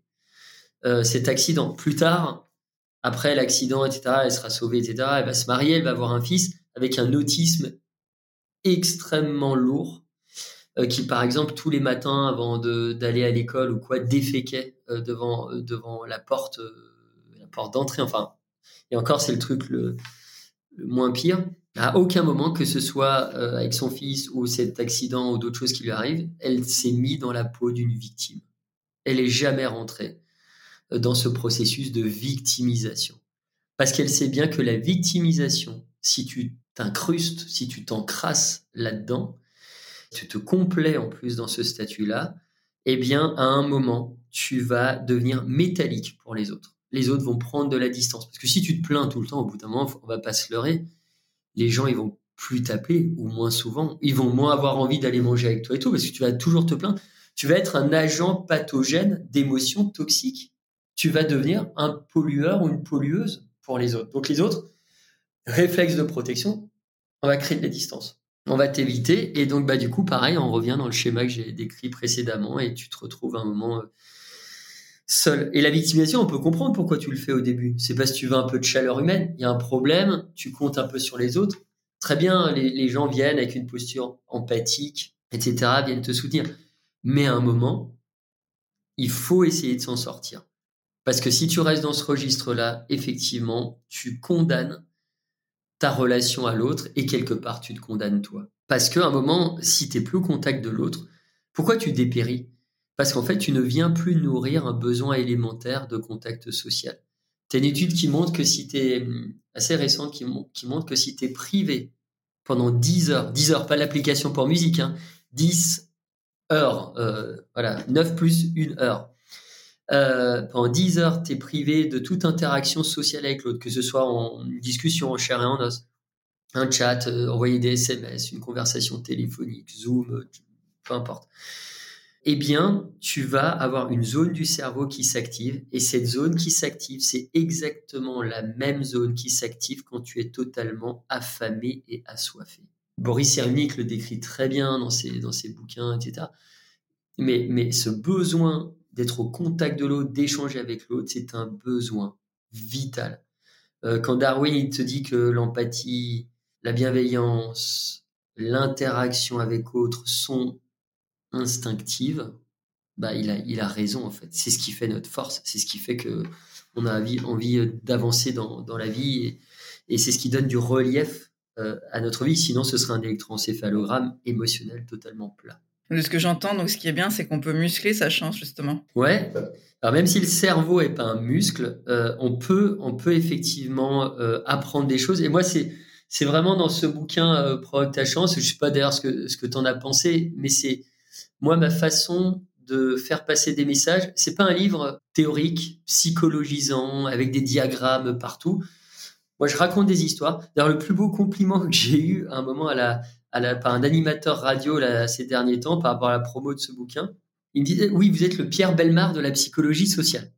euh, cet accident. Plus tard, après l'accident, etc., elle sera sauvée, etc., elle va se marier, elle va avoir un fils avec un autisme extrêmement lourd, euh, qui par exemple tous les matins avant d'aller à l'école ou quoi déféquait devant devant la porte porte d'entrée, enfin, et encore, c'est le truc le, moins pire. À aucun moment, que ce soit euh, avec son fils ou cet accident ou d'autres choses qui lui arrivent, elle s'est mise dans la peau d'une victime. Elle est jamais rentrée dans ce processus de victimisation. Parce qu'elle sait bien que la victimisation, si tu t'incrustes, si tu t'encrasses là-dedans, tu te complais en plus dans ce statut-là, eh bien, à un moment, tu vas devenir métallique pour les autres. Les autres vont prendre de la distance. Parce que si tu te plains tout le temps, au bout d'un moment, on va pas se leurrer, les gens, ils vont plus t'appeler, ou moins souvent. Ils vont moins avoir envie d'aller manger avec toi et tout, parce que tu vas toujours te plaindre. Tu vas être un agent pathogène d'émotions toxiques. Tu vas devenir un pollueur ou une pollueuse pour les autres. Donc les autres, réflexe de protection, on va créer de la distance. On va t'éviter. Et donc, bah, du coup, pareil, on revient dans le schéma que j'ai décrit précédemment et tu te retrouves à un moment euh, seul. Et la victimisation, on peut comprendre pourquoi tu le fais au début. C'est parce que tu veux un peu de chaleur humaine. Il y a un problème, tu comptes un peu sur les autres. Très bien, les, gens viennent avec une posture empathique, etc., viennent te soutenir. Mais à un moment, il faut essayer de s'en sortir. Parce que si tu restes dans ce registre-là, effectivement, tu condamnes ta relation à l'autre et quelque part, tu te condamnes toi. Parce qu'à un moment, si tu n'es plus au contact de l'autre, pourquoi tu dépéris? Parce qu'en fait, tu ne viens plus nourrir un besoin élémentaire de contact social. Tu une étude qui montre que si tu es assez récente qui, montre que si tu privé pendant 10 heures, 10 heures, pas l'application pour musique, hein, 10 heures, euh, voilà, 9 plus 1 heure. Euh, pendant 10 heures, tu es privé de toute interaction sociale avec l'autre, que ce soit en discussion, en chair et en os, un chat, euh, envoyer des SMS, une conversation téléphonique, Zoom, peu importe eh bien, tu vas avoir une zone du cerveau qui s'active. Et cette zone qui s'active, c'est exactement la même zone qui s'active quand tu es totalement affamé et assoiffé. Boris Cyrulnik le décrit très bien dans ses, dans ses bouquins, etc. Mais, mais ce besoin d'être au contact de l'autre, d'échanger avec l'autre, c'est un besoin vital. Euh, quand Darwin il te dit que l'empathie, la bienveillance, l'interaction avec autres sont instinctive, bah, il, a, il a raison en fait. C'est ce qui fait notre force, c'est ce qui fait que on a envie, envie d'avancer dans, dans, la vie et, c'est ce qui donne du relief euh, à notre vie. Sinon, ce serait un électroencéphalogramme émotionnel totalement plat. De ce que j'entends, donc ce qui est bien, c'est qu'on peut muscler sa chance justement. Ouais. Alors même si le cerveau est pas un muscle, euh, on peut, on peut effectivement euh, apprendre des choses. Et moi, c'est c'est vraiment dans ce bouquin euh, Provoque ta chance. Je sais pas d'ailleurs ce que ce que en as pensé, mais c'est moi, ma façon de faire passer des messages, c'est pas un livre théorique, psychologisant, avec des diagrammes partout. Moi, je raconte des histoires. D'ailleurs, le plus beau compliment que j'ai eu à un moment à la, par un animateur radio ces derniers temps par rapport à la promo de ce bouquin, il me disait Oui, vous êtes le Pierre Belmar de la psychologie sociale.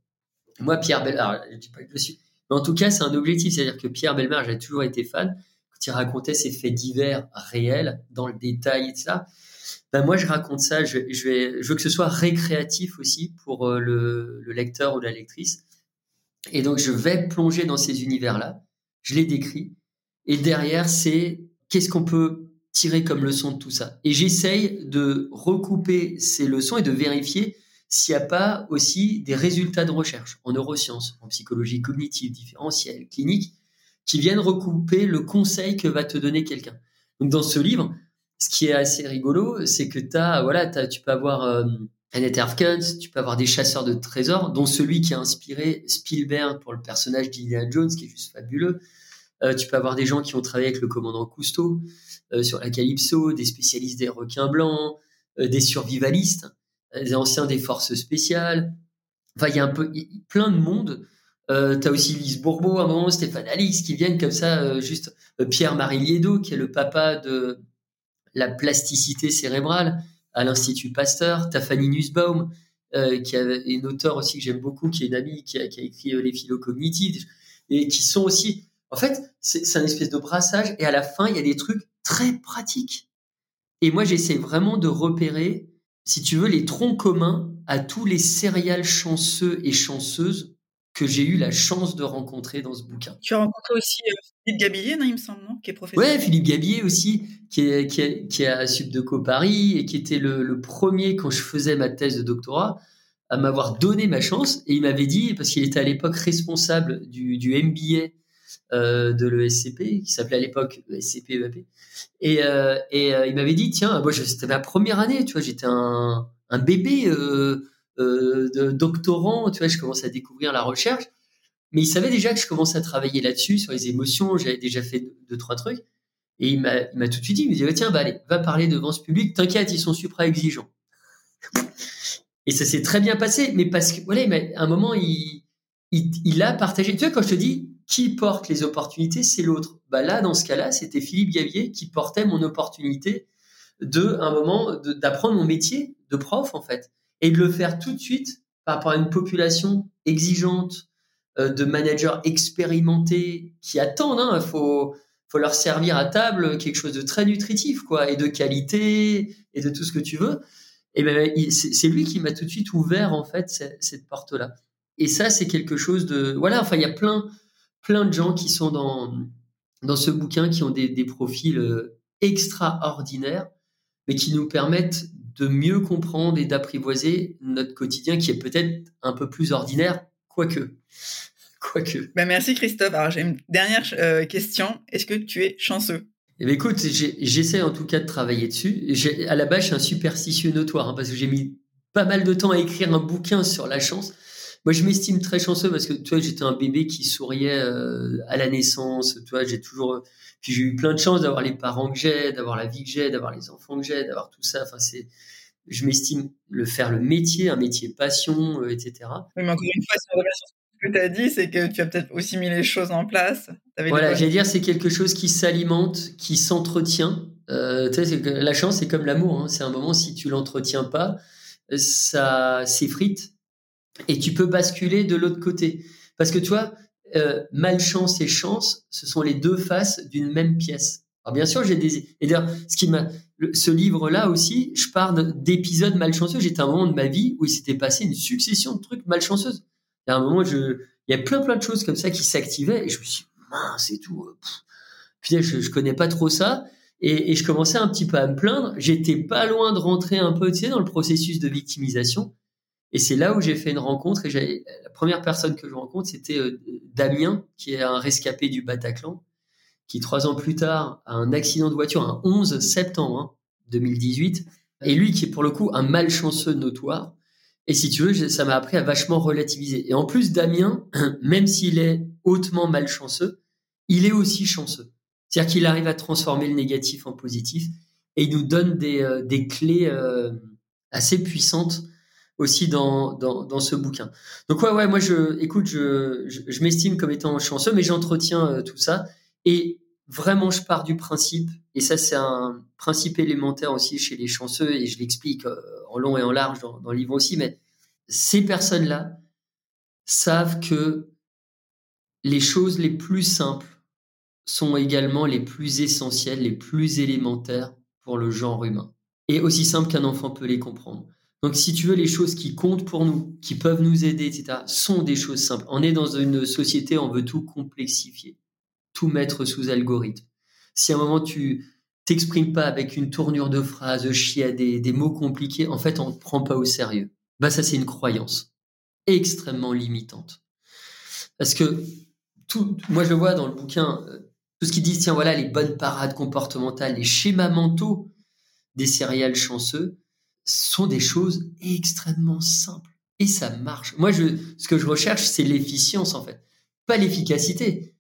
Moi, Pierre Belmar, je dis pas que je suis, mais en tout cas, c'est un objectif. C'est-à-dire que Pierre Belmar, j'ai toujours été fan quand il racontait ses faits divers réels dans le détail et ça. Ben moi je raconte ça, je, je, vais, je veux que ce soit récréatif aussi pour euh, le, le, lecteur ou la lectrice. Et donc je vais plonger dans ces univers-là, je les décris, et derrière c'est qu'est-ce qu'on peut tirer comme leçon de tout ça. Et j'essaye de recouper ces leçons et de vérifier s'il n'y a pas aussi des résultats de recherche en neurosciences, en psychologie cognitive, différentielle, clinique, qui viennent recouper le conseil que va te donner quelqu'un. Donc dans ce livre, ce qui est assez rigolo, c'est que as, voilà, tu peux avoir euh, Annette Erfkens, tu peux avoir des chasseurs de trésors, dont celui qui a inspiré Spielberg pour le personnage d'Indiana Jones, qui est juste fabuleux. Euh, tu peux avoir des gens qui ont travaillé avec le commandant Cousteau euh, sur la Calypso, des spécialistes des requins blancs, euh, des survivalistes, euh, des anciens des forces spéciales. Enfin, il y a un peu plein de monde. Euh, tu as aussi Lise Bourbeau, à un moment, Stéphane Alix, qui viennent comme ça, juste Pierre-Marie Liedo, qui est le papa de la plasticité cérébrale à l'Institut Pasteur. T'as Fanny Nussbaum, euh, qui est une auteure aussi que j'aime beaucoup, qui est une amie, qui a, écrit euh, Les philocognitifs, et qui sont aussi... En fait, c'est un espèce de brassage, et à la fin, il y a des trucs très pratiques. Et moi, j'essaie vraiment de repérer, si tu veux, les troncs communs à tous les céréales chanceux et chanceuses que j'ai eu la chance de rencontrer dans ce bouquin. Tu as rencontré aussi euh, Philippe Gabillier, il me semble, non Qui est professeur. Ouais, Philippe Gabillier aussi, qui est, qui est, qui est à Subdeco Paris et qui était le, le, premier, quand je faisais ma thèse de doctorat, à m'avoir donné ma chance. Et il m'avait dit, parce qu'il était à l'époque responsable du, du MBA euh, de l'ESCP, qui s'appelait à l'époque ESCP EAP. Et, euh, et euh, il m'avait dit, tiens, moi, c'était ma première année, tu vois, j'étais un, un bébé. Euh, de doctorant, tu vois, je commence à découvrir la recherche. Mais il savait déjà que je commençais à travailler là-dessus, sur les émotions. J'avais déjà fait deux, trois trucs. Et il m'a, tout de suite dit, il me dit, tiens, bah, allez, va parler devant ce public. T'inquiète, ils sont super exigeants. Et ça s'est très bien passé. Mais parce que, voilà, à un moment, il, a partagé. Tu vois, quand je te dis, qui porte les opportunités, c'est l'autre. Bah là, dans ce cas-là, c'était Philippe Gavier qui portait mon opportunité de, un moment, d'apprendre mon métier de prof, en fait. Et de le faire tout de suite par rapport à une population exigeante, euh, de managers expérimentés qui attendent. Il hein, faut, faut leur servir à table quelque chose de très nutritif, quoi, et de qualité, et de tout ce que tu veux. Et ben, c'est lui qui m'a tout de suite ouvert en fait cette, porte-là. Et ça, c'est quelque chose de, voilà. Enfin, il y a plein, plein de gens qui sont dans dans ce bouquin qui ont des, des profils euh, extraordinaires, mais qui nous permettent de mieux comprendre et d'apprivoiser notre quotidien qui est peut-être un peu plus ordinaire, quoique. [laughs] Quoique. Ben merci Christophe. Alors j'ai une dernière euh, question. Est-ce que tu es chanceux? Eh ben, écoute, j'essaie en tout cas de travailler dessus. À la base, je suis un superstitieux notoire hein, parce que j'ai mis pas mal de temps à écrire un bouquin sur la chance. Moi, je m'estime très chanceux parce que tu vois, j'étais un bébé qui souriait euh, à la naissance. Tu vois, j'ai toujours, puis j'ai eu plein de chance d'avoir les parents que j'ai, d'avoir la vie que j'ai, d'avoir les enfants que j'ai, d'avoir tout ça. Enfin, c'est, je m'estime le faire le métier, un métier passion, euh, etc. Oui, mais encore une fois, ce que tu as dit, c'est que tu as peut-être aussi mis les choses en place. Voilà, j'allais dire, c'est quelque chose qui s'alimente, qui s'entretient. Euh, tu sais, la chance, c'est comme l'amour. Hein. C'est un moment, si tu l'entretiens pas, ça s'effrite et tu peux basculer de l'autre côté. Parce que tu vois, euh, malchance et chance, ce sont les deux faces d'une même pièce. Alors bien sûr, j'ai des. Et d'ailleurs, ce qui m'a, ce livre-là aussi, je parle d'épisodes malchanceux. J'étais à un moment de ma vie où il s'était passé une succession de trucs malchanceuses. Il y a un moment, je, il y a plein plein de choses comme ça qui s'activaient et je me suis dit, mince et tout. Puis je, je connais pas trop ça. Et, et, je commençais un petit peu à me plaindre. J'étais pas loin de rentrer un peu, tu sais, dans le processus de victimisation. Et c'est là où j'ai fait une rencontre. Et la première personne que je rencontre, c'était euh, Damien, qui est un rescapé du Bataclan, qui trois ans plus tard a un accident de voiture, un 11 septembre 2018. Hein, et lui, qui est pour le coup un malchanceux notoire, et si tu veux, ça m'a appris à vachement relativiser. Et en plus, Damien, [clears throat] même s'il est hautement malchanceux, il est aussi chanceux. C'est-à-dire qu'il arrive à transformer le négatif en positif et il nous donne des, euh, des clés euh, assez puissantes aussi dans, dans, ce bouquin. Donc ouais, ouais, moi je, écoute, je, je, m'estime comme étant chanceux, mais j'entretiens euh, tout ça et vraiment je pars du principe et ça c'est un principe élémentaire aussi chez les chanceux et je l'explique en long et en large dans, dans le livre aussi, mais ces personnes-là savent que les choses les plus simples sont également les plus essentielles, les plus élémentaires pour le genre humain. Et aussi simple qu'un enfant peut les comprendre. Donc si tu veux, les choses qui comptent pour nous, qui peuvent nous aider, etc., sont des choses simples. On est dans une société, on veut tout complexifier, tout mettre sous algorithme. Si à un moment tu t'exprimes pas avec une tournure de phrase chiadée, des mots compliqués, en fait, on ne te prend pas au sérieux. Bah ça, c'est une croyance extrêmement limitante. Parce que tout, moi, je le vois dans le bouquin, euh, tout ce qui dit, tiens, voilà, les bonnes parades comportementales, les schémas mentaux des céréales chanceux sont des choses extrêmement simples. Et ça marche. Moi, je, ce que je recherche, c'est l'efficience, en fait. Pas l'efficacité.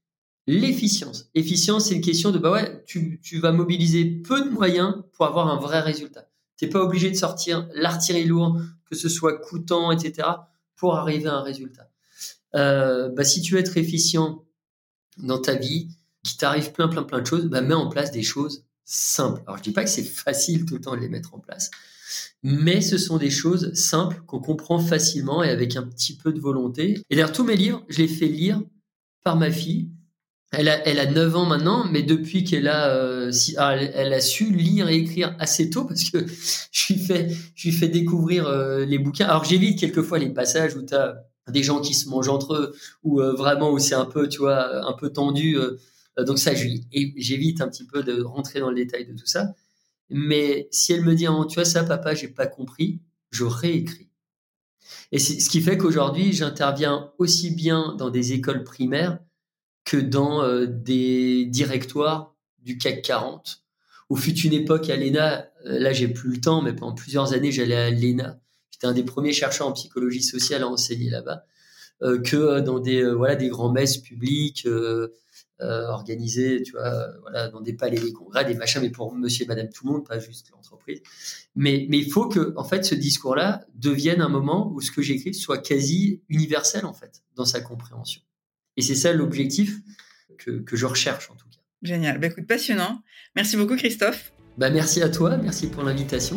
L'efficience. Efficience, c'est une question de, bah ouais, tu, tu vas mobiliser peu de moyens pour avoir un vrai résultat. T'es pas obligé de sortir l'artillerie lourde, que ce soit coûtant, etc., pour arriver à un résultat. Euh, bah, si tu veux être efficient dans ta vie, qu'il t'arrive plein, plein, plein de choses, bah, mets en place des choses simples. Alors, je dis pas que c'est [laughs] facile tout le temps de les mettre en place, mais ce sont des choses simples qu'on comprend facilement et avec un petit peu de volonté. Et d'ailleurs, tous mes livres, je les fais lire par ma fille elle a, elle a 9 ans maintenant, mais depuis qu'elle a, euh, ah, elle, a su lire et écrire assez tôt parce que [laughs] je lui fais, je lui fais découvrir euh, les bouquins. Alors j'évite quelquefois les passages où tu as des gens qui se mangent entre eux ou euh, vraiment où c'est un peu, tu vois, un peu tendu. donc ça, j'évite un petit peu de rentrer dans le détail de tout ça. Mais si elle me dit, oh, tu vois ça, papa, j'ai pas compris, je réécris. Et c'est ce qui fait qu'aujourd'hui, j'interviens aussi bien dans des écoles primaires que dans euh, des directoires du CAC 40. Au fut une époque à l'ENA, euh, là j'ai plus le temps, mais pendant plusieurs années j'allais à l'ENA. j'étais un des premiers chercheurs en psychologie sociale à enseigner là-bas, que dans des voilà des grands messes publiques. Euh, organisé, tu vois, voilà, dans des palais des congrès, des machins, mais pour monsieur et madame tout le monde, pas juste l'entreprise. Mais, mais il faut que, en fait, ce discours-là devienne un moment où ce que j'écris soit quasi universel, en fait, dans sa compréhension. Et c'est ça l'objectif que, que, je recherche, en tout cas. Génial. Bah, écoute, passionnant. Merci beaucoup, Christophe. Bah, merci à toi. Merci pour l'invitation.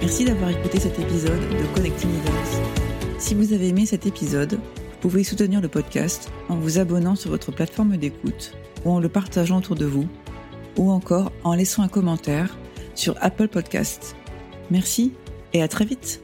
Merci d'avoir écouté cet épisode de Connecting Leaders. Si vous avez aimé cet épisode, vous pouvez soutenir le podcast en vous abonnant sur votre plateforme d'écoute ou en le partageant autour de vous ou encore en laissant un commentaire sur Apple Podcasts. Merci et à très vite